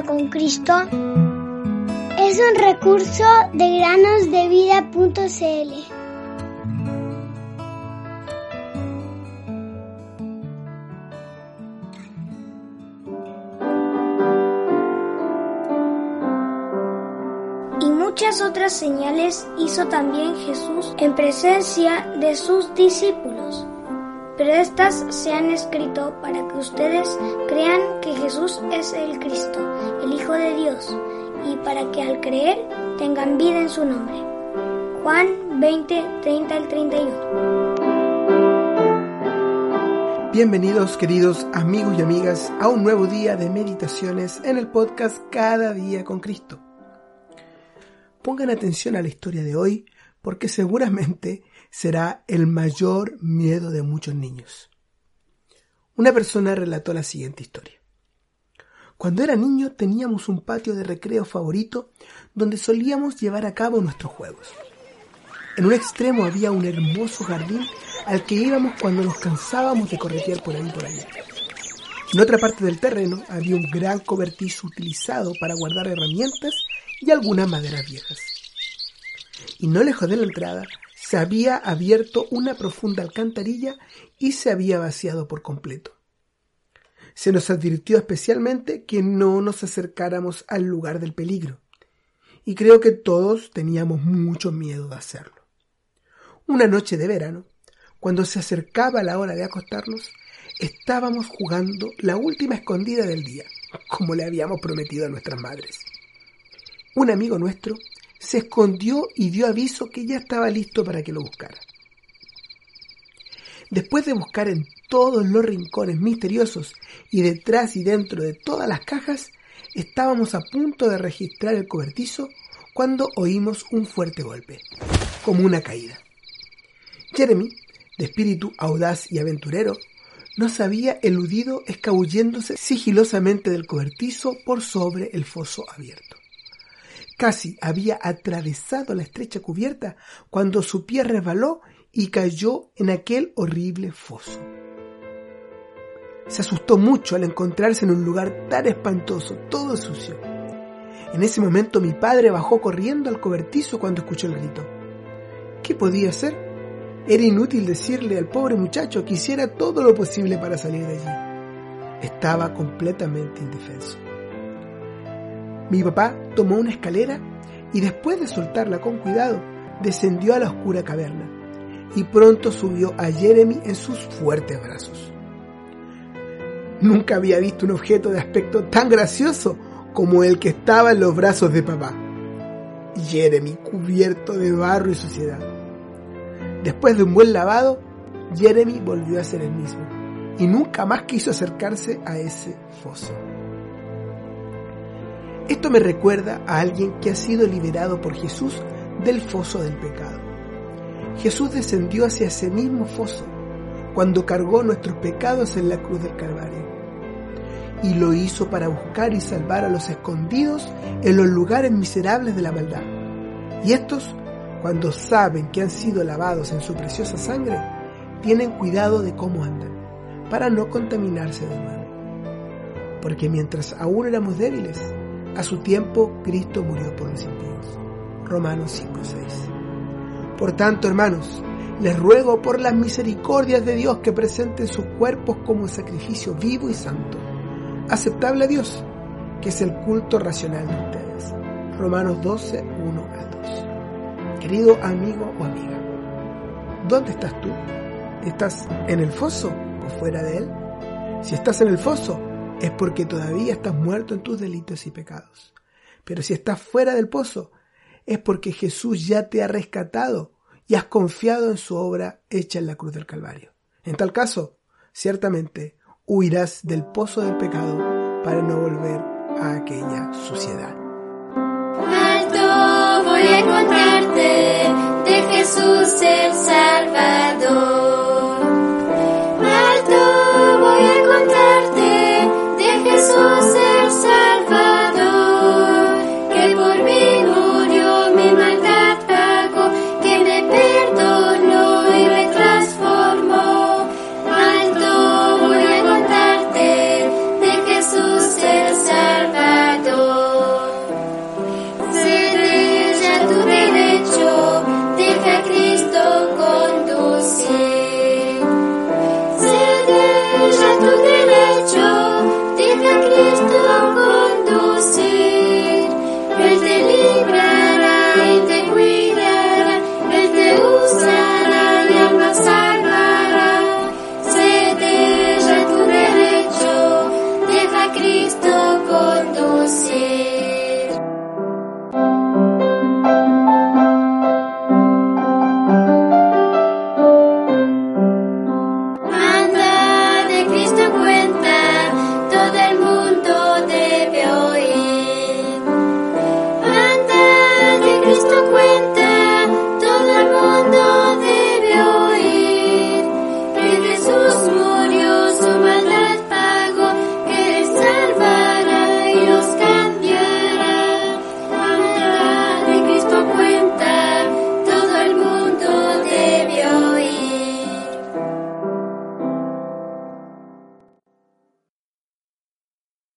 con Cristo es un recurso de granosdevida.cl. Y muchas otras señales hizo también Jesús en presencia de sus discípulos pero estas se han escrito para que ustedes crean que Jesús es el Cristo, el Hijo de Dios, y para que al creer tengan vida en su nombre. Juan 20, 30 al 31. Bienvenidos queridos amigos y amigas a un nuevo día de meditaciones en el podcast Cada día con Cristo. Pongan atención a la historia de hoy porque seguramente será el mayor miedo de muchos niños. Una persona relató la siguiente historia. Cuando era niño teníamos un patio de recreo favorito donde solíamos llevar a cabo nuestros juegos. En un extremo había un hermoso jardín al que íbamos cuando nos cansábamos de corretear por ahí por allá. En otra parte del terreno había un gran cobertizo utilizado para guardar herramientas y algunas maderas viejas. Y no lejos de la entrada se había abierto una profunda alcantarilla y se había vaciado por completo. Se nos advirtió especialmente que no nos acercáramos al lugar del peligro, y creo que todos teníamos mucho miedo de hacerlo. Una noche de verano, cuando se acercaba la hora de acostarnos, estábamos jugando la última escondida del día, como le habíamos prometido a nuestras madres. Un amigo nuestro se escondió y dio aviso que ya estaba listo para que lo buscara. Después de buscar en todos los rincones misteriosos y detrás y dentro de todas las cajas, estábamos a punto de registrar el cobertizo cuando oímos un fuerte golpe, como una caída. Jeremy, de espíritu audaz y aventurero, nos había eludido escabulléndose sigilosamente del cobertizo por sobre el foso abierto. Casi había atravesado la estrecha cubierta cuando su pie resbaló y cayó en aquel horrible foso. Se asustó mucho al encontrarse en un lugar tan espantoso, todo sucio. En ese momento mi padre bajó corriendo al cobertizo cuando escuchó el grito. ¿Qué podía hacer? Era inútil decirle al pobre muchacho que hiciera todo lo posible para salir de allí. Estaba completamente indefenso. Mi papá tomó una escalera y después de soltarla con cuidado, descendió a la oscura caverna y pronto subió a Jeremy en sus fuertes brazos. Nunca había visto un objeto de aspecto tan gracioso como el que estaba en los brazos de papá. Jeremy cubierto de barro y suciedad. Después de un buen lavado, Jeremy volvió a ser el mismo y nunca más quiso acercarse a ese foso. Esto me recuerda a alguien que ha sido liberado por Jesús del foso del pecado. Jesús descendió hacia ese mismo foso cuando cargó nuestros pecados en la cruz del Calvario. Y lo hizo para buscar y salvar a los escondidos en los lugares miserables de la maldad. Y estos, cuando saben que han sido lavados en su preciosa sangre, tienen cuidado de cómo andan, para no contaminarse de nuevo. Porque mientras aún éramos débiles, a su tiempo, Cristo murió por los impíos. Romanos 5:6. Por tanto, hermanos, les ruego por las misericordias de Dios que presenten sus cuerpos como sacrificio vivo y santo, aceptable a Dios, que es el culto racional de ustedes. Romanos 12, 1 a 2. Querido amigo o amiga, ¿dónde estás tú? ¿Estás en el foso o fuera de él? Si estás en el foso, es porque todavía estás muerto en tus delitos y pecados. Pero si estás fuera del pozo, es porque Jesús ya te ha rescatado y has confiado en su obra hecha en la cruz del Calvario. En tal caso, ciertamente huirás del pozo del pecado para no volver a aquella suciedad. Alto voy a de Jesús el Salvador.